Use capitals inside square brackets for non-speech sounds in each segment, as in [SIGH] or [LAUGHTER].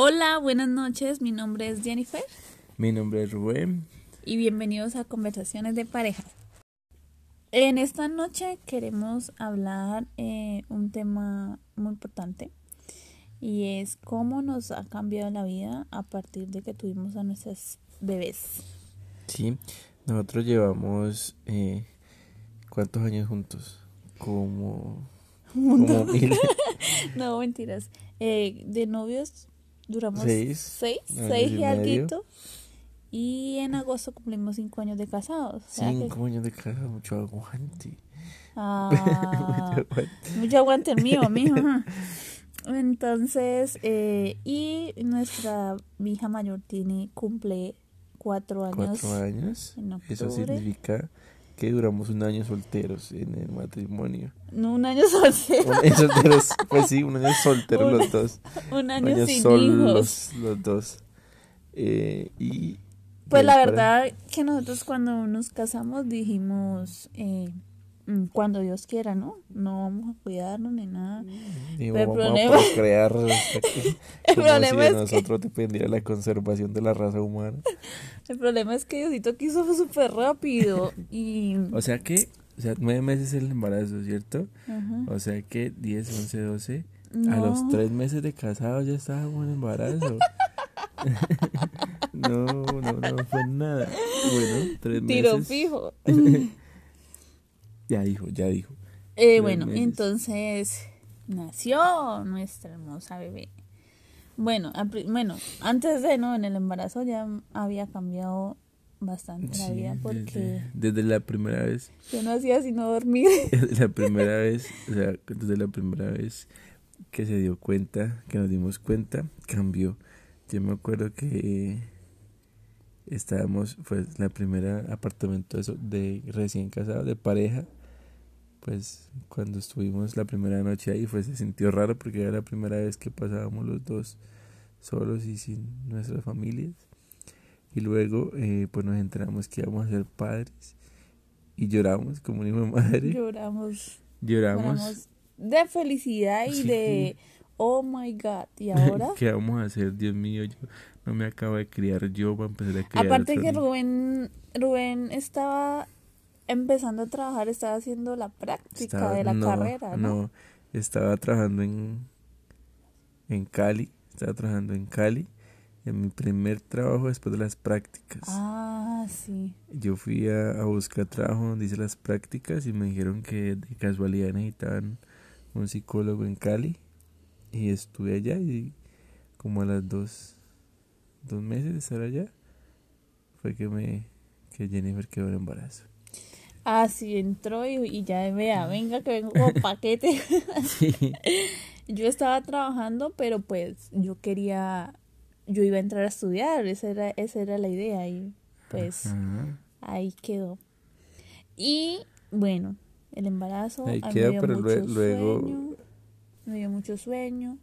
Hola, buenas noches. Mi nombre es Jennifer. Mi nombre es Rubén. Y bienvenidos a Conversaciones de Parejas. En esta noche queremos hablar eh, un tema muy importante y es cómo nos ha cambiado la vida a partir de que tuvimos a nuestras bebés. Sí, nosotros llevamos eh, ¿cuántos años juntos? Como, como mil. [LAUGHS] no, mentiras. Eh, de novios duramos seis, seis, seis y, algo. Y en agosto cumplimos cinco años de casados. Cinco años de casados, mucho aguante. Ah, [LAUGHS] mucho aguante. Mucho aguante el mío, mijo. Entonces, eh, y nuestra hija mayor tiene, cumple cuatro años. Cuatro años. Eso significa que duramos un año solteros en el matrimonio. No, un año [LAUGHS] solteros. Un año solteros, pues sí, un año solteros los dos. Un año, sin hijos. Los, dos. Eh, y pues la verdad que nosotros cuando nos casamos dijimos eh, cuando Dios quiera, ¿no? No vamos a cuidarnos ni nada. Ni vamos [LAUGHS] el problema... a crear el problema si es nosotros que... dependiera la conservación de la raza humana. [LAUGHS] El problema es que Diosito quiso súper rápido y... O sea que, o sea, nueve meses el embarazo, ¿cierto? O sea que 10, 11, 12... A los tres meses de casados ya estábamos en embarazo. [LAUGHS] no, no, no fue nada. Bueno, tres meses. Tiro fijo. Ya dijo, ya dijo. Eh, bueno, entonces nació nuestra hermosa bebé. Bueno, bueno, antes de no, en el embarazo ya había cambiado bastante la vida porque desde, la primera vez yo no hacía sino dormir [LAUGHS] la primera vez o sea desde la primera vez que se dio cuenta que nos dimos cuenta cambió yo me acuerdo que estábamos, fue la primera apartamento de recién casado, de pareja. Pues cuando estuvimos la primera noche ahí, fue, se sintió raro porque era la primera vez que pasábamos los dos solos y sin nuestras familias. Y luego, eh, pues nos enteramos que íbamos a ser padres y lloramos como una madre. Lloramos. Lloramos. de felicidad y de oh my god, ¿y [LAUGHS] ahora? ¿Qué vamos a hacer? Dios mío, yo no me acabo de criar yo, voy a empezar a criar. Aparte que Rubén, Rubén estaba empezando a trabajar, estaba haciendo la práctica de la carrera, ¿no? No, estaba trabajando en, en Cali, estaba trabajando en Cali, en mi primer trabajo después de las prácticas. Ah, sí. Yo fui a, a buscar trabajo donde hice las prácticas y me dijeron que de casualidad necesitaban un psicólogo en Cali y estuve allá y como a las dos, dos meses de estar allá, fue que me que Jennifer quedó en embarazo. Ah, sí, entró y, ya vea, venga que vengo con [LAUGHS] paquete. [LAUGHS] Yo estaba trabajando, pero pues yo quería, yo iba a entrar a estudiar, esa era, esa era la idea y pues ahí quedó. Y bueno, el embarazo. Ahí quedó, pero luego, me dio mucho sueño.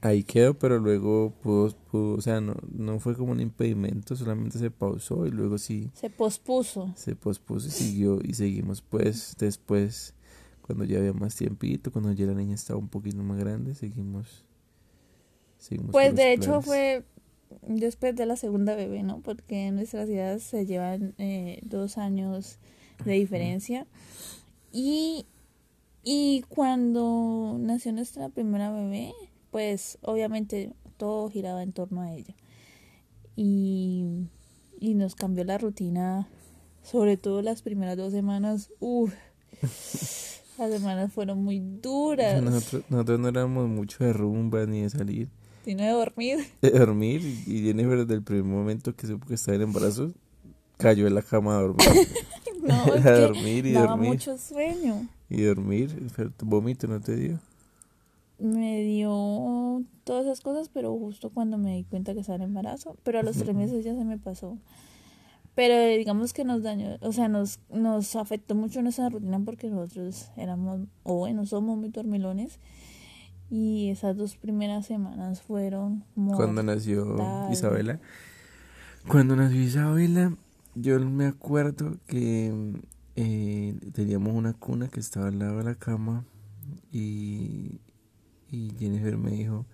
Ahí quedó, pero luego pudo, o sea, no, no fue como un impedimento, solamente se pausó y luego sí. Se pospuso. Se pospuso y siguió, y seguimos pues después, cuando ya había más tiempito, cuando ya la niña estaba un poquito más grande, seguimos. seguimos pues de hecho fue después de la segunda bebé, ¿no? Porque en nuestras ciudades se llevan eh, dos años de diferencia. Y y cuando nació nuestra primera bebé, pues obviamente todo giraba en torno a ella. Y, y nos cambió la rutina, sobre todo las primeras dos semanas. Uf, [LAUGHS] las semanas fueron muy duras. Nosotros, nosotros no éramos mucho de rumba ni de salir. Sino de dormir. [LAUGHS] De dormir. Y Jennifer desde el primer momento que supo que estaba en embarazo, cayó en la cama a dormir. [LAUGHS] no, a dormir y daba mucho sueño. ¿Y dormir? ¿Tu vómito no te dio? Me dio todas esas cosas, pero justo cuando me di cuenta que estaba en embarazo. Pero a los tres meses ya se me pasó. Pero digamos que nos dañó, o sea, nos, nos afectó mucho nuestra rutina porque nosotros éramos, o bueno, somos muy dormilones. Y esas dos primeras semanas fueron Cuando nació Isabela. Cuando nació Isabela, yo me acuerdo que eh, teníamos una cuna que estaba al lado de la cama y, y Jennifer me dijo,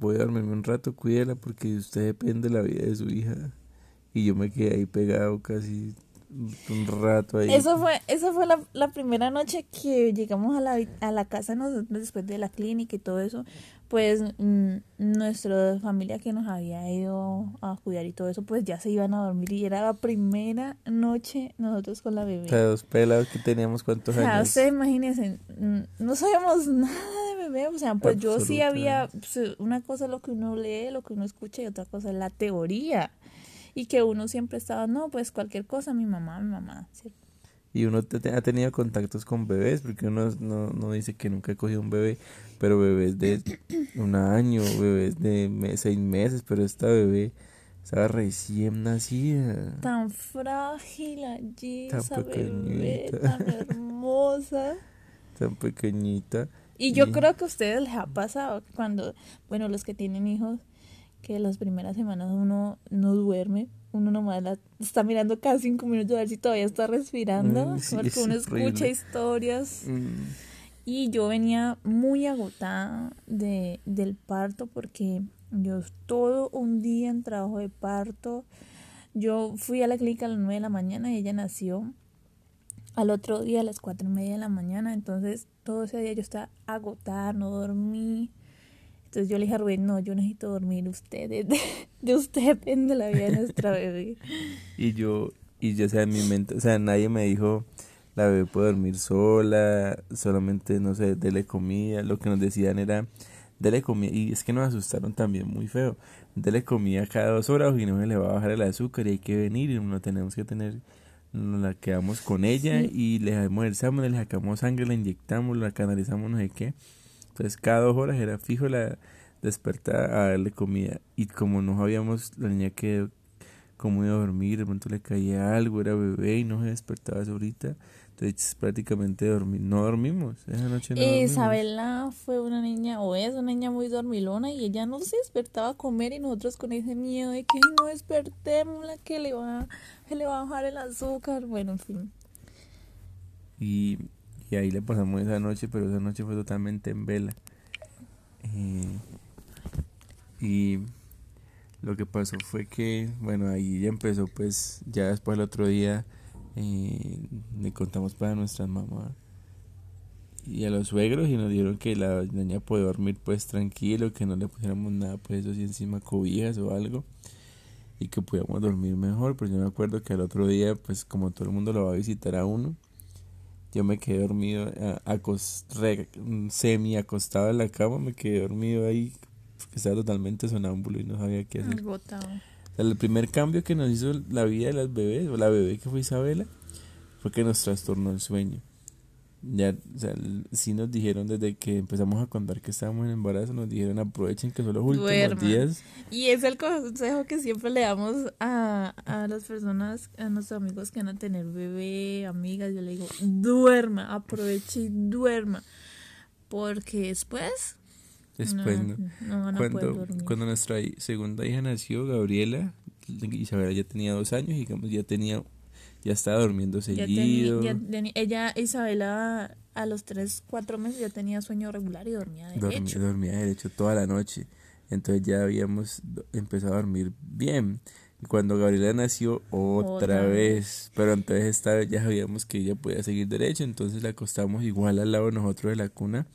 voy a dormirme un rato, cuídela porque usted depende de la vida de su hija. Y yo me quedé ahí pegado casi un rato ahí. Eso fue, eso fue la, la primera noche que llegamos a la, a la casa nosotros después de la clínica y todo eso. Pues nuestra familia que nos había ido a cuidar y todo eso, pues ya se iban a dormir y era la primera noche nosotros con la bebé. O sea, dos pelados que teníamos cuántos años. O sea, imagínense, mm, no sabíamos [LAUGHS] nada de bebé, o sea, pues yo sí había, pues, una cosa es lo que uno lee, lo que uno escucha y otra cosa es la teoría y que uno siempre estaba, no, pues cualquier cosa, mi mamá, mi mamá, ¿cierto? Y uno ha tenido contactos con bebés, porque uno no, no dice que nunca ha cogido un bebé, pero bebés de un año, bebés de seis meses, pero esta bebé estaba recién nacida. Tan frágil allí, tan esa bebé, tan hermosa. [LAUGHS] tan pequeñita. Y yo creo que a ustedes les ha pasado cuando, bueno, los que tienen hijos, que las primeras semanas uno no duerme, uno nomás la está mirando cada cinco minutos a ver si todavía está respirando, mm, porque uno escucha historias. Mm. Y yo venía muy agotada de, del parto porque yo todo un día en trabajo de parto. Yo fui a la clínica a las nueve de la mañana y ella nació al otro día a las cuatro y media de la mañana. Entonces todo ese día yo estaba agotada, no dormí. Entonces yo le dije a Rubén, no, yo necesito dormir, ustedes, de, usted depende la vida de nuestra bebé. y yo, y yo, o sea, en mi mente, o sea, nadie me dijo, la bebé puede dormir sola, solamente, no sé, dele comida, lo que nos decían era, dele comida, y es que nos asustaron también muy feo, dele comida cada dos horas y no se le va a bajar el azúcar y hay que venir y no tenemos que tener, nos la quedamos con ella y le dejamos el examen, le sacamos sangre, la inyectamos, la canalizamos, no sé qué entonces cada dos horas era fijo la despertar a darle comida. Y como no sabíamos la niña que cómo iba a dormir, de pronto le caía algo, era bebé y no se despertaba ahorita. Entonces prácticamente dormí, no dormimos, esa noche no Isabela fue una niña, o es una niña muy dormilona y ella no se despertaba a comer y nosotros con ese miedo de que no despertémosla, que le va, que le va a bajar el azúcar, bueno, en fin. Y y ahí le pasamos esa noche, pero esa noche fue totalmente en vela. Eh, y lo que pasó fue que, bueno, ahí ya empezó, pues ya después el otro día eh, le contamos para nuestras mamás y a los suegros y nos dijeron que la niña puede dormir pues tranquilo, que no le pusiéramos nada pues eso así encima cobijas o algo y que pudiéramos dormir mejor, pero yo me acuerdo que al otro día pues como todo el mundo lo va a visitar a uno, yo me quedé dormido, semi acostado en la cama, me quedé dormido ahí, porque estaba totalmente sonámbulo y no sabía qué hacer. el primer cambio que nos hizo la vida de las bebés, o la bebé que fue Isabela, fue que nos trastornó el sueño ya, o sea, sí nos dijeron desde que empezamos a contar que estábamos en embarazo, nos dijeron aprovechen que son los últimos días. Y es el consejo que siempre le damos a, a las personas, a nuestros amigos que van a tener bebé, amigas, yo le digo, duerma, aproveche y duerma, porque después... Después no. cuando, cuando nuestra segunda hija nació, Gabriela, Isabela ya tenía dos años, digamos, ya tenía ya estaba durmiendo seguido. ella, Isabela, a los 3, 4 meses ya tenía sueño regular y dormía derecho. Dormía, dormía derecho toda la noche. Entonces ya habíamos empezado a dormir bien. Y cuando Gabriela nació, otra, vez. Pero entonces esta vez ya sabíamos que ella podía seguir derecho. Entonces la acostamos igual al lado de nosotros de la cuna.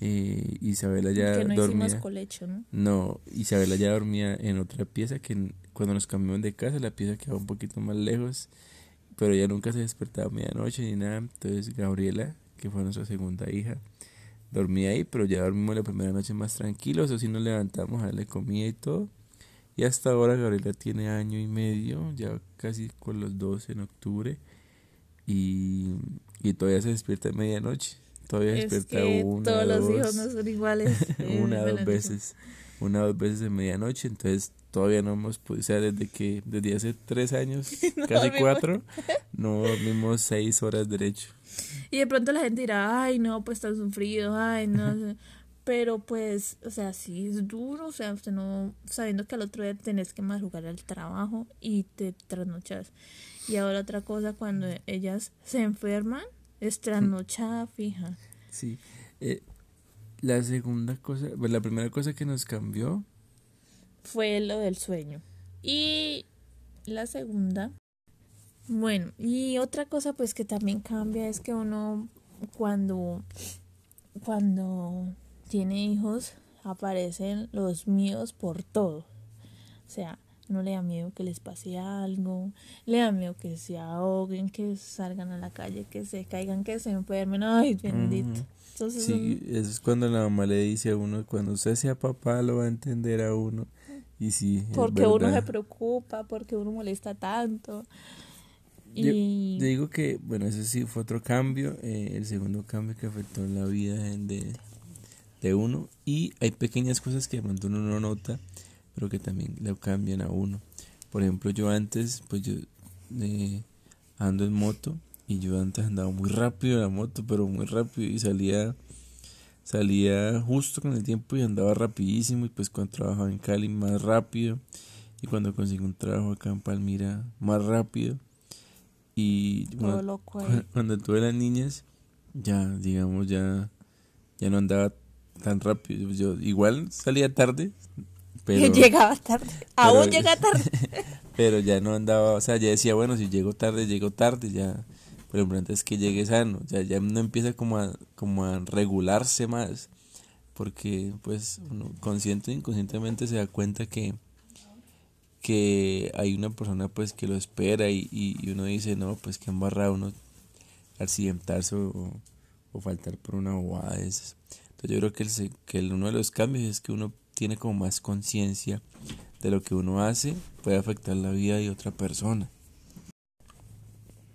Eh, Isabela ya que no dormía. colecho, ¿no? No, Isabela ya dormía en otra pieza que cuando nos cambiamos de casa, la pieza quedaba un poquito más lejos pero ella nunca se despertaba a medianoche ni nada. Entonces Gabriela, que fue nuestra segunda hija, dormía ahí, pero ya dormimos la primera noche más tranquilos, o si nos levantamos a darle comida y todo. Y hasta ahora Gabriela tiene año y medio, ya casi con los dos en octubre, y, y todavía se despierta a medianoche. Todavía se despierta una, todos los hijos no son iguales. [LAUGHS] una o dos veces, una o dos veces en medianoche, entonces todavía no hemos podido, o sea, desde que, desde hace tres años, [LAUGHS] casi cuatro, [LAUGHS] no dormimos seis horas derecho. Y de pronto la gente dirá, ay, no, pues estás sufrido, ay, no. [LAUGHS] Pero pues, o sea, sí es duro, o sea, usted no, sabiendo que al otro día tenés que madrugar al trabajo y te trasnochas. Y ahora otra cosa, cuando ellas se enferman, es trasnochada fija. Sí. Eh, La segunda cosa, pues la primera cosa que nos cambió fue lo del sueño. Y la segunda, bueno, y otra cosa pues que también cambia es que uno cuando cuando tiene hijos aparecen los miedos por todo. O sea, no le da miedo que les pase algo, le da miedo que se ahoguen, que salgan a la calle, que se caigan, que se enfermen. Ay, bendito. Entonces, sí, eso es cuando la mamá le dice a uno, cuando usted sea papá lo va a entender a uno. Y sí, porque uno se preocupa, porque uno molesta tanto. Y... Yo, digo que, bueno, ese sí fue otro cambio, eh, el segundo cambio que afectó en la vida de, de uno. Y hay pequeñas cosas que de pronto uno no nota, pero que también le cambian a uno. Por ejemplo, yo antes, pues yo eh, ando en moto y yo antes andaba muy rápido en la moto, pero muy rápido y salía salía justo con el tiempo y andaba rapidísimo y pues cuando trabajaba en Cali más rápido y cuando conseguí un trabajo acá en Palmira más rápido. Y [LAUGHS] cuando, tuve las niñas ya digamos ya ya no andaba tan rápido. Yo igual salía tarde pero [LAUGHS] llegaba tarde aún llega [LAUGHS] tarde pero ya no andaba o sea ya decía bueno si llego tarde llego tarde ya pero lo importante es que llegue sano, ya, ya no empieza como a, como a regularse más, porque pues uno consciente o inconscientemente se da cuenta que, que hay una persona pues que lo espera y, y, uno dice, no, pues que embarra uno accidentarse o, o faltar por una bobada de esas. Entonces yo creo que, el, que el, uno de los cambios es que uno tiene como más conciencia de lo que uno hace puede afectar la vida de otra persona.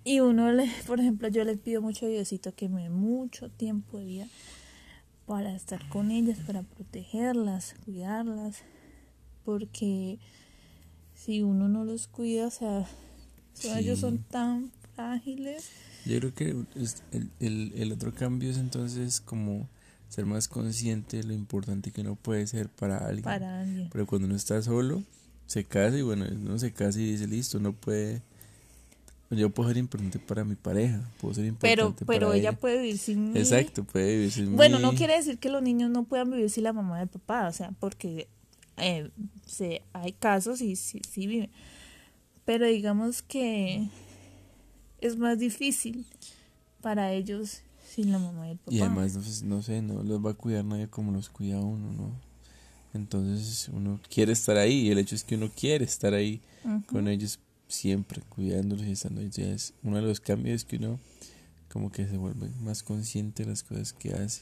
Y uno, le, por ejemplo, yo le pido mucho a Diosito que me dé mucho tiempo de vida para estar con ellas, para protegerlas, cuidarlas, porque si uno no los cuida, o sea, ellos son tan frágiles. Yo creo que el, el, el otro cambio es entonces como ser más consciente de lo importante que uno puede ser para alguien. Para alguien. Pero cuando uno está solo, se casa y bueno, uno se casa y dice, listo, no puede yo puedo ser importante para mi pareja, puedo ser importante pero, pero ella, puede vivir sin mí. Exacto, puede vivir sin Bueno, no quiere decir que los niños no puedan vivir sin la mamá del papá, o sea, porque eh, se, hay casos y sí, sí viven. Pero digamos que es más difícil para ellos sin la mamá del papá. Y además, no, sé, no los va a cuidar nadie como los cuida uno, ¿no? Entonces uno quiere estar ahí y el hecho es que uno quiere estar ahí con ellos siempre cuidándolos y estando ya es uno de los cambios que uno como que se vuelve más consciente de las cosas que hace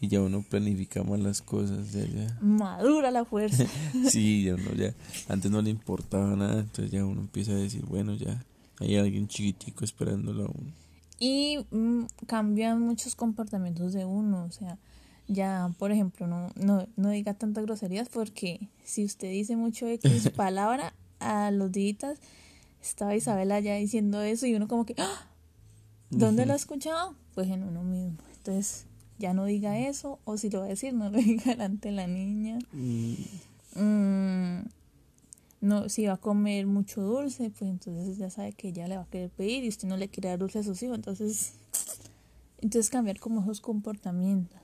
y ya uno planifica más las cosas ya, ya. madura la fuerza [LAUGHS] sí ya uno ya antes no le importaba nada entonces ya uno empieza a decir bueno ya hay alguien chiquitico esperándolo a uno y mm, cambian muchos comportamientos de uno o sea ya por ejemplo no no no diga tantas groserías porque si usted dice mucho X [LAUGHS] palabra a los días estaba Isabela ya diciendo eso y uno como que, ¡Ah! ¿dónde lo ha escuchado? Pues en uno mismo. Entonces, ya no diga eso, o si lo va a decir, no lo [LAUGHS] diga delante de la niña. Mm. Mm, no, si va a comer mucho dulce, pues entonces ya sabe que ella le va a querer pedir y usted no le quiere dar dulce a sus hijos. Entonces, [TSK] entonces cambiar como esos comportamientos.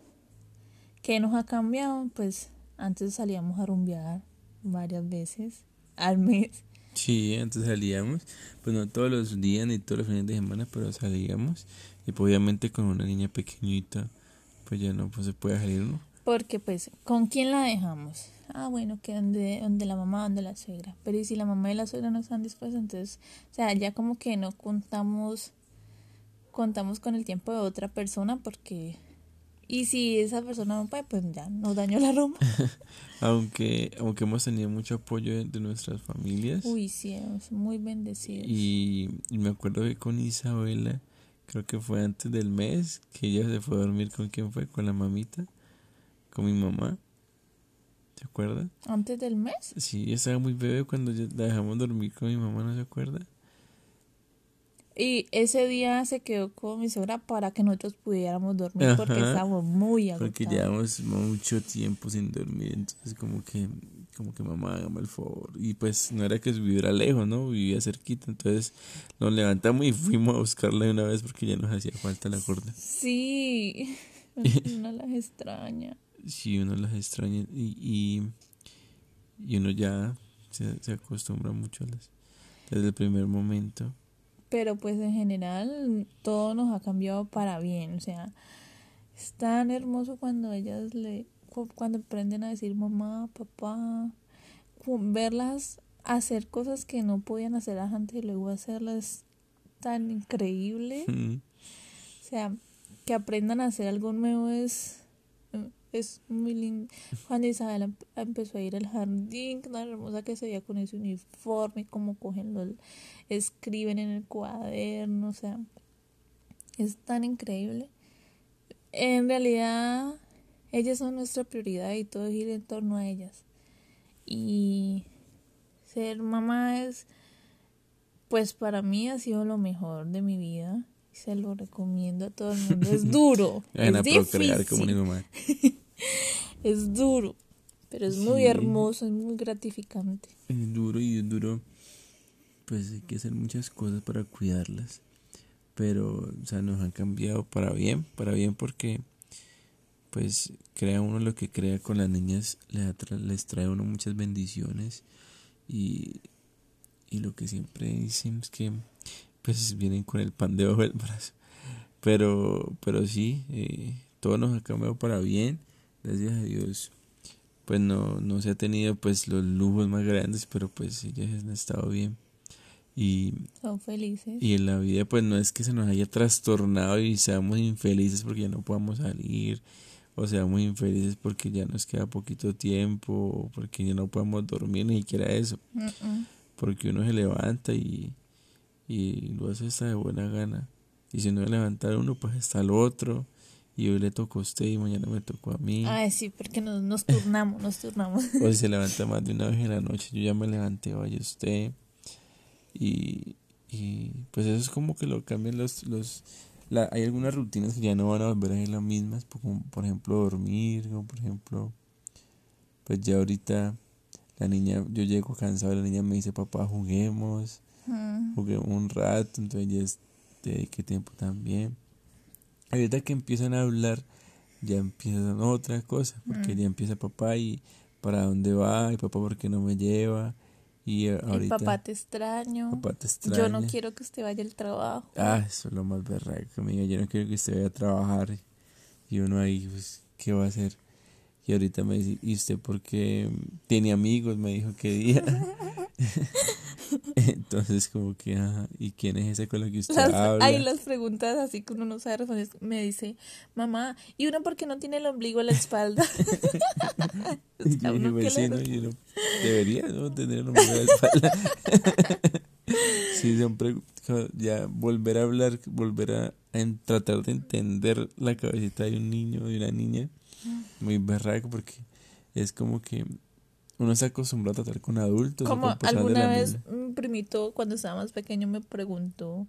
¿Qué nos ha cambiado? Pues antes salíamos a rumbear varias veces al mes. Sí, antes salíamos, pues no todos los días ni todos los fines de semana, pero salíamos. Y pues obviamente con una niña pequeñita, pues ya no pues se puede salir, ¿no? Porque pues, ¿con quién la dejamos? Ah, bueno, que donde, donde la mamá, donde la suegra. Pero y si la mamá y la suegra no están dispuestas, entonces, o sea, ya como que no contamos, contamos con el tiempo de otra persona porque y si esa persona no puede, pues ya nos dañó la Roma. [LAUGHS] aunque, aunque hemos tenido mucho apoyo de, nuestras familias. Uy, sí, muy bendecidos. Y, me acuerdo que con Isabela, creo que fue antes del mes, que ella se fue a dormir con quién fue, con la mamita, con mi mamá. ¿Se acuerda? ¿Antes del mes? Sí, ella estaba muy bebé cuando la dejamos dormir con mi mamá, ¿no se acuerda? Y ese día se quedó con mi suegra para que nosotros pudiéramos dormir porque estábamos muy agotados. Porque llevamos mucho tiempo sin dormir, entonces como que, como que mamá, hágame el favor. Y pues no era que viviera lejos, ¿no? Vivía cerquita, entonces nos levantamos y fuimos a buscarla de una vez porque ya nos hacía falta la corda. Sí, [LAUGHS] uno las extraña. Sí, uno las extraña y, y, uno ya se, se, acostumbra mucho a las, desde el primer momento. Pero pues en general todo nos ha cambiado para bien, o sea, es tan hermoso cuando ellas le cuando aprenden a decir mamá, papá, verlas hacer cosas que no podían hacer antes y luego hacerlas tan increíble. [LAUGHS] O sea, que aprendan a hacer algo nuevo es, es muy lindo. Juan Isabel empezó a ir al jardín, tan hermosa que se veía con ese uniforme, cómo cogen los, escriben en el cuaderno, o sea, es tan increíble. En realidad, ellas son nuestra prioridad y todo gira en torno a ellas. Y ser mamá es, pues para mí ha sido lo mejor de mi vida. Se lo recomiendo a todo el mundo. Es [LAUGHS] duro. es difícil. Como [LAUGHS] es duro. Pero es muy hermoso, es muy gratificante. Es duro y es duro. Pues hay que hacer muchas cosas para cuidarlas. Pero, o sea, nos han cambiado para bien. Para bien porque pues crea uno lo que crea con las niñas, les, trae uno muchas bendiciones y, y lo que siempre dicen es que pues vienen con el pan debajo del brazo. Pero, pero sí, eh, todo nos ha cambiado para bien, gracias a Dios. Pues no, no se ha tenido pues los lujos más grandes, pero pues ellas han estado bien. Y, Son felices. Y en la vida pues no es que se nos haya trastornado y seamos infelices porque ya no podamos salir o sea, muy infelices porque ya nos queda poquito tiempo, porque ya no podemos dormir, ni siquiera eso. Porque uno se levanta y, y lo hace hasta de buena gana. Y si no levanta uno, pues está el otro. Y hoy le tocó a usted y mañana me tocó a mí. Ay, sí, porque nos, nos turnamos, nos turnamos. [LAUGHS] o si [LAUGHS] se levanta más de una vez en la noche, yo ya me levanté, vaya usted. Y, y pues eso es como que lo cambian los, los, hay algunas rutinas que ya no van a volver a ser las mismas, como por ejemplo dormir, o por ejemplo, pues ya ahorita la niña, yo llego cansado, la niña me dice, papá, juguemos, juguemos un rato, entonces ya es de qué tiempo también. Ahorita que empiezan a hablar, ya empiezan otra cosa, porque ya empieza papá y para dónde va, y papá, ¿por qué no me lleva? Y ahorita. papá te extraño. Yo no quiero que usted vaya al trabajo. Ah, eso es lo más berraco, amiga. Yo no quiero que usted vaya a trabajar. Y uno ahí, pues, ¿qué va a hacer? Y ahorita me dice, ¿y usted por qué tiene amigos? Me dijo que día. [LAUGHS] [LAUGHS] [LAUGHS] [LAUGHS] Entonces, como que, ¿y quién es ese con el que usted habla? Hay las preguntas así que uno no sabe responder. Me dice, mamá, ¿y uno por qué no tiene el ombligo en la espalda? [LAUGHS] y yo dije, yo no, debería ¿no? tener el ombligo en la espalda. sí, siempre ya volver a hablar, volver a, tratar de entender la cabecita de un niño, de una niña, muy berraco, porque es como que uno se acostumbra a tratar con adultos. Como alguna vez un primito cuando estaba más pequeño me preguntó,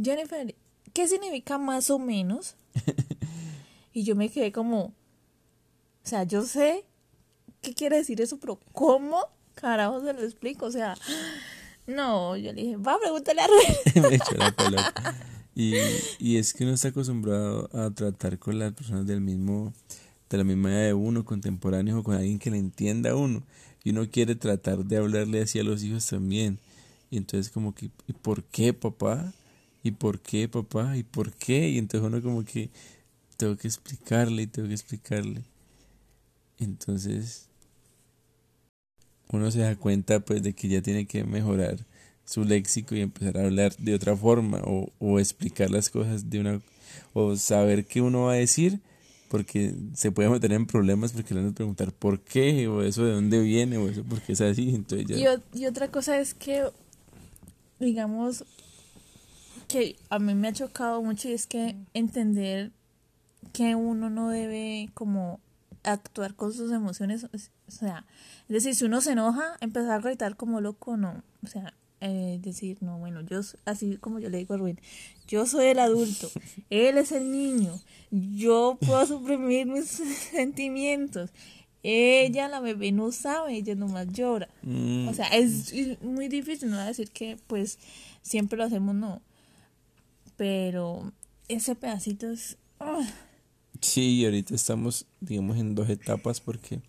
Jennifer, ¿qué significa más o menos? [LAUGHS] y yo me quedé como, o sea, yo sé qué quiere decir eso, pero ¿cómo carajo se lo explico? O sea, [GASPS] no, yo le dije, va, pregúntale a Rubén. [LAUGHS] me echó la pelota. [LAUGHS] Y, y es que uno está acostumbrado a tratar con las personas del mismo de la misma edad de uno, contemporáneos o con alguien que le entienda a uno. Y uno quiere tratar de hablarle así a los hijos también. Y entonces como que, ¿y por qué papá? ¿Y por qué papá? ¿Y por qué? Y entonces uno como que tengo que explicarle y tengo que explicarle. Entonces uno se da cuenta pues de que ya tiene que mejorar su léxico y empezar a hablar de otra forma o, o explicar las cosas de una o saber qué uno va a decir porque se puede meter en problemas porque le van a preguntar por qué o eso de dónde viene o eso porque es así. Entonces ya... y, otra cosa es que, digamos, que a mí me ha chocado mucho y es que entender que uno no debe como actuar con sus emociones, o sea, es decir, si uno se enoja, empezar a gritar como loco, no, o sea, eh, decir, no, bueno, yo, así como yo le digo a Rubén, yo soy el adulto, [LAUGHS] él es el niño, yo puedo suprimir mis [LAUGHS] sentimientos. Ella, la bebé, no sabe, ella nomás llora. Mm. O sea, es, muy difícil, no decir que pues siempre lo hacemos, no. Pero ese pedacito es... Sí, ahorita estamos, digamos, en dos etapas porque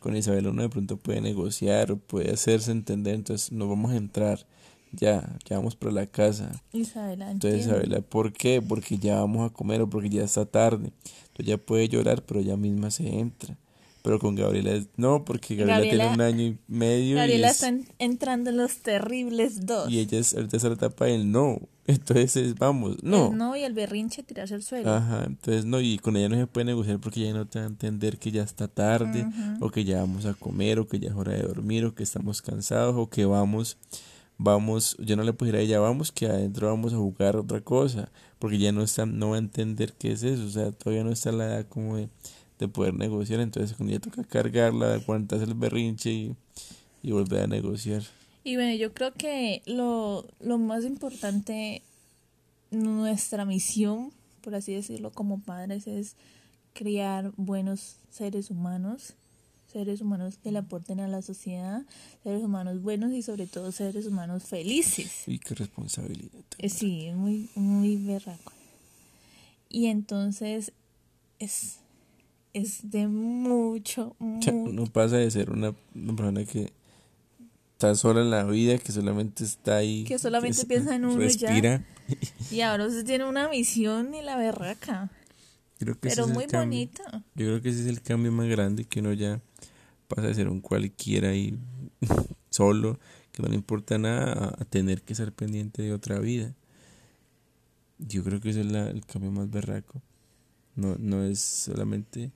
con Isabel uno de pronto puede negociar o puede hacerse entender, entonces no vamos a entrar ya, ya vamos para la casa. Isabela, Entonces, Isabela, ¿por qué? Porque ya vamos a comer o porque ya está tarde. Entonces ya puede llorar, pero ella misma se entra. Pero con Gabriela no, porque Gabriela, tiene un año y medio. Gabriela está entrando en los terribles dos. Y ella es, ahorita se la etapa del no. Entonces, vamos, no. El no y el berrinche tirarse al suelo. Ajá, entonces no, y con ella no se puede negociar porque ella no te va a entender que ya está tarde, o que ya vamos a comer, o que ya es hora de dormir, o que estamos cansados, o que vamos vamos, yo no le decir a ella, vamos, que adentro vamos a jugar otra cosa, porque ya no está, no va a entender qué es eso, o sea, todavía no está la edad como de, poder negociar, entonces cuando ya toca cargarla, aguantarse el berrinche y, y volver a negociar. Y bueno, yo creo que lo, lo más importante, nuestra misión, por así decirlo, como padres, es criar buenos seres humanos seres humanos que le aporten a la sociedad, seres humanos buenos y sobre todo seres humanos felices. Y qué responsabilidad. Eh, sí, muy, muy berraco. Y entonces es, es de mucho, mucho. Uno pasa de ser una, persona que está sola en la vida, que solamente está ahí. Que solamente piensa en uno respira. [LAUGHS] Y ahora usted tiene una misión y la berraca. Pero muy bonita. Yo creo que ese es el cambio más grande que uno ya pasa de ser un cualquiera y [LAUGHS] solo, que no le importa nada, a tener que ser pendiente de otra vida. Yo creo que ese es el cambio más berraco. No, no es solamente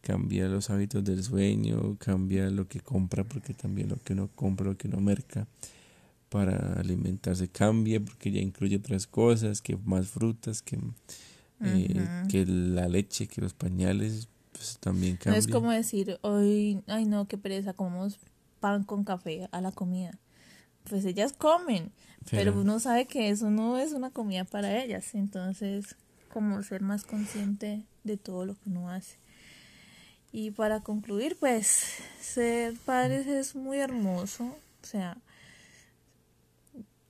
cambiar los hábitos del sueño, cambiar lo que compra, porque también lo que uno compra, lo que uno merca para alimentarse cambia, porque ya incluye otras cosas, que más frutas, que eh, que la leche, que los pañales, pues también cambian. No es como decir, hoy, ay no, qué pereza, comemos pan con café a la comida. Pues ellas comen, pero, uno sabe que eso no es una comida para ellas. Entonces, como ser más consciente de todo lo que uno hace. Y para concluir, pues, ser padres es muy hermoso. O sea,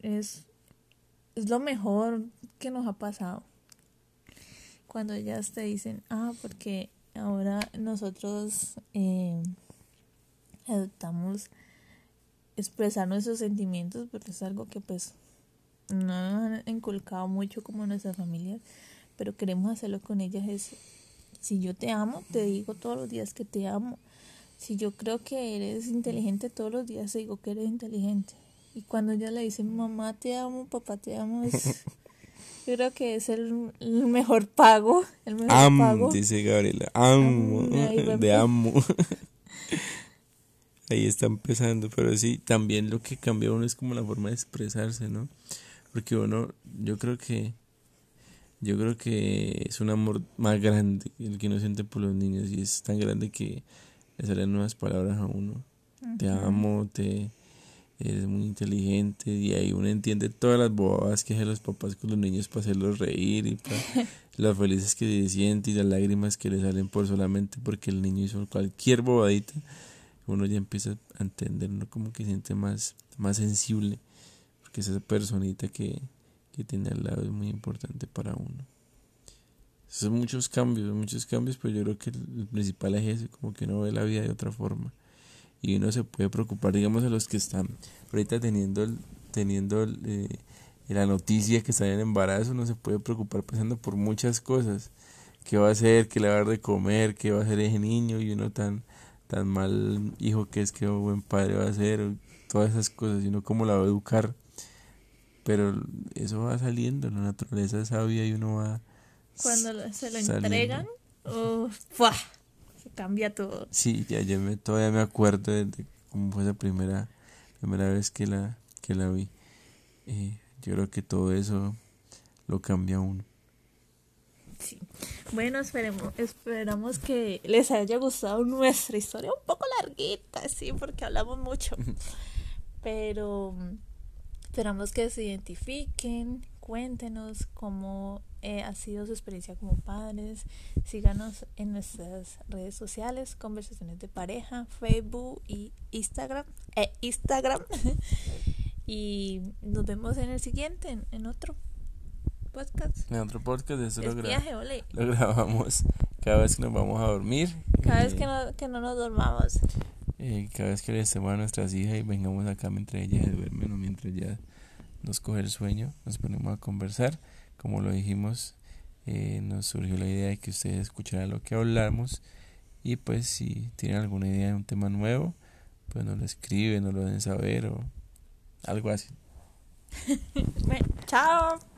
es, es lo mejor que nos ha pasado cuando ellas te dicen, ah, porque ahora nosotros eh, adoptamos expresar nuestros sentimientos, porque es algo que pues no nos han inculcado mucho como nuestras familias, pero queremos hacerlo con ellas es, si yo te amo, te digo todos los días que te amo. Si yo creo que eres inteligente todos los días, te digo que eres inteligente. Y cuando ella le dice, mamá te amo, papá te amo, es [LAUGHS] Yo creo que es el, mejor pago. El mejor pago. dice Gabriela. Amo. de amo. [LAUGHS] ahí está empezando. Pero sí, también lo que cambia uno es como la forma de expresarse, ¿no? Porque uno, yo creo que. Yo creo que es un amor más grande el que uno siente por los niños. Y es tan grande que le salen nuevas palabras a uno. Te amo, te eres muy inteligente y ahí uno entiende todas las bobadas que hacen los papás con los niños para hacerlos reír y para [LAUGHS] las felices que se sienten y las lágrimas que le salen por solamente porque el niño hizo cualquier bobadita uno ya empieza a entender uno como que siente más más sensible porque esa personita que, que tiene al lado es muy importante para uno. Son muchos cambios muchos cambios pero yo creo que el principal es ese como que uno ve la vida de otra forma y uno se puede preocupar, digamos, a los que están ahorita teniendo, teniendo eh, la noticia que están en embarazo, uno se puede preocupar pensando por muchas cosas. ¿Qué va a hacer? ¿Qué le va a dar de comer? ¿Qué va a hacer ese niño? Y uno tan, tan mal hijo que es, que buen padre va a ser, todas esas cosas, y uno cómo la va a educar. Pero eso va saliendo, la naturaleza es sabia y uno va... Cuando se lo entregan, cambia todo. Sí, ya, ya me, todavía me acuerdo de, cómo fue esa primera, primera vez que la, que la vi. Eh, yo creo que todo eso lo cambia uno. Sí. Bueno, esperemos, esperamos que les haya gustado nuestra historia, un poco larguita, sí, porque hablamos mucho. [LAUGHS] Pero esperamos que se identifiquen, cuéntenos cómo eh, ha sido su experiencia como padres. Síganos en nuestras redes sociales, conversaciones de pareja, Facebook y Instagram. Eh, Instagram. [LAUGHS] y nos vemos en el siguiente, en otro. podcast. En otro podcast, eso lo, lo, grabamos cada vez que nos vamos a dormir. Cada vez que no, que no nos dormamos. Eh, cada vez que le estemos a nuestras hijas y vengamos acá mientras ellas duermen o mientras ya nos coge el sueño, nos ponemos a conversar. Como lo dijimos, eh, nos surgió la idea de que ustedes escucharan lo que hablamos y pues si tienen alguna idea de un tema nuevo, pues nos lo escriben, nos lo den saber o algo así. [LAUGHS] chao.